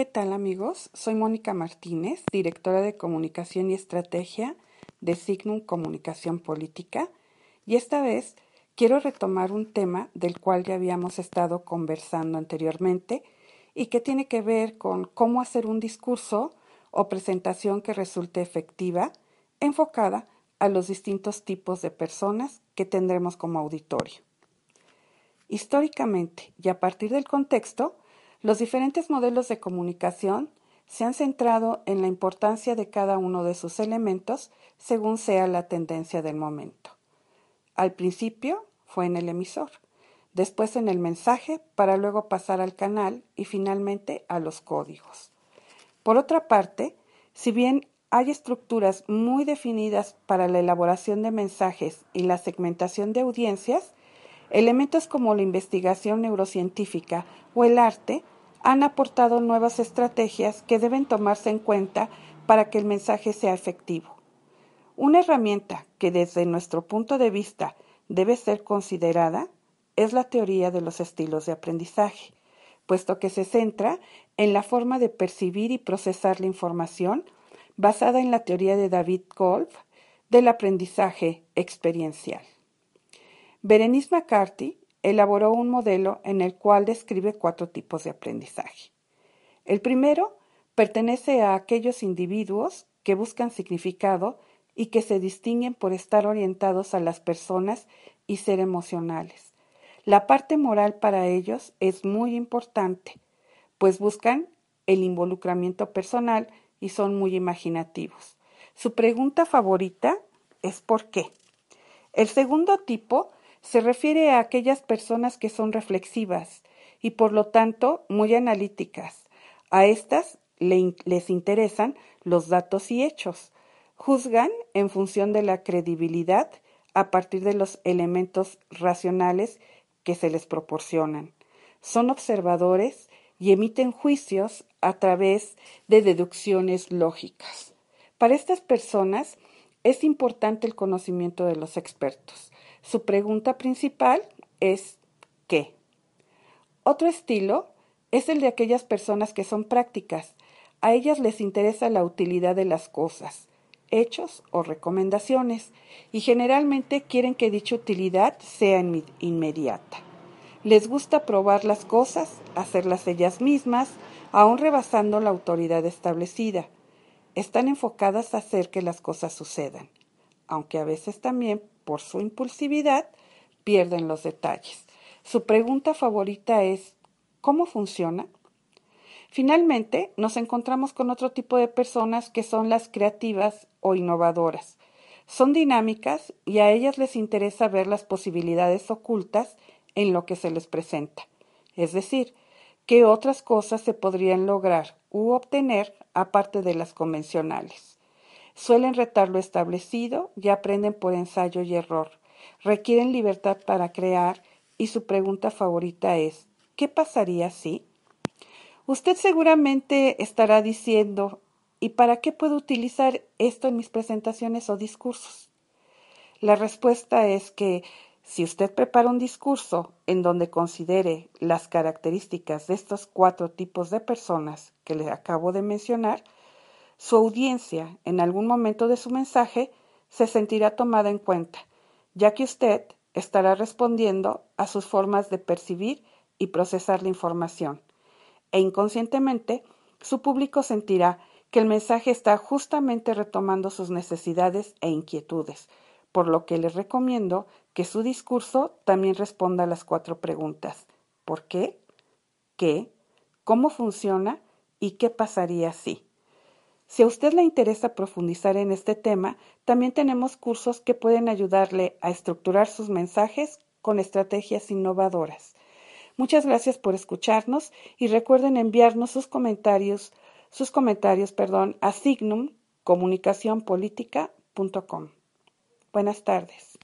¿Qué tal amigos? Soy Mónica Martínez, directora de Comunicación y Estrategia de Signum Comunicación Política y esta vez quiero retomar un tema del cual ya habíamos estado conversando anteriormente y que tiene que ver con cómo hacer un discurso o presentación que resulte efectiva enfocada a los distintos tipos de personas que tendremos como auditorio. Históricamente y a partir del contexto, los diferentes modelos de comunicación se han centrado en la importancia de cada uno de sus elementos según sea la tendencia del momento. Al principio fue en el emisor, después en el mensaje para luego pasar al canal y finalmente a los códigos. Por otra parte, si bien hay estructuras muy definidas para la elaboración de mensajes y la segmentación de audiencias, elementos como la investigación neurocientífica o el arte han aportado nuevas estrategias que deben tomarse en cuenta para que el mensaje sea efectivo. Una herramienta que desde nuestro punto de vista debe ser considerada es la teoría de los estilos de aprendizaje, puesto que se centra en la forma de percibir y procesar la información basada en la teoría de David Kolb del aprendizaje experiencial. Berenice McCarthy elaboró un modelo en el cual describe cuatro tipos de aprendizaje. El primero pertenece a aquellos individuos que buscan significado y que se distinguen por estar orientados a las personas y ser emocionales. La parte moral para ellos es muy importante, pues buscan el involucramiento personal y son muy imaginativos. Su pregunta favorita es ¿por qué? El segundo tipo se refiere a aquellas personas que son reflexivas y por lo tanto muy analíticas. A estas les interesan los datos y hechos. Juzgan en función de la credibilidad a partir de los elementos racionales que se les proporcionan. Son observadores y emiten juicios a través de deducciones lógicas. Para estas personas es importante el conocimiento de los expertos. Su pregunta principal es ¿qué? Otro estilo es el de aquellas personas que son prácticas. A ellas les interesa la utilidad de las cosas, hechos o recomendaciones, y generalmente quieren que dicha utilidad sea inmediata. Les gusta probar las cosas, hacerlas ellas mismas, aun rebasando la autoridad establecida. Están enfocadas a hacer que las cosas sucedan, aunque a veces también por su impulsividad, pierden los detalles. Su pregunta favorita es ¿cómo funciona? Finalmente, nos encontramos con otro tipo de personas que son las creativas o innovadoras. Son dinámicas y a ellas les interesa ver las posibilidades ocultas en lo que se les presenta. Es decir, qué otras cosas se podrían lograr u obtener aparte de las convencionales. Suelen retar lo establecido y aprenden por ensayo y error. Requieren libertad para crear y su pregunta favorita es ¿qué pasaría si? Usted seguramente estará diciendo ¿y para qué puedo utilizar esto en mis presentaciones o discursos? La respuesta es que si usted prepara un discurso en donde considere las características de estos cuatro tipos de personas que le acabo de mencionar, su audiencia, en algún momento de su mensaje, se sentirá tomada en cuenta, ya que usted estará respondiendo a sus formas de percibir y procesar la información, e inconscientemente su público sentirá que el mensaje está justamente retomando sus necesidades e inquietudes, por lo que les recomiendo que su discurso también responda a las cuatro preguntas ¿por qué? ¿qué? ¿cómo funciona? ¿y qué pasaría si? Si a usted le interesa profundizar en este tema, también tenemos cursos que pueden ayudarle a estructurar sus mensajes con estrategias innovadoras. Muchas gracias por escucharnos y recuerden enviarnos sus comentarios, sus comentarios, perdón, a signumcomunicacionpolitica.com. Buenas tardes.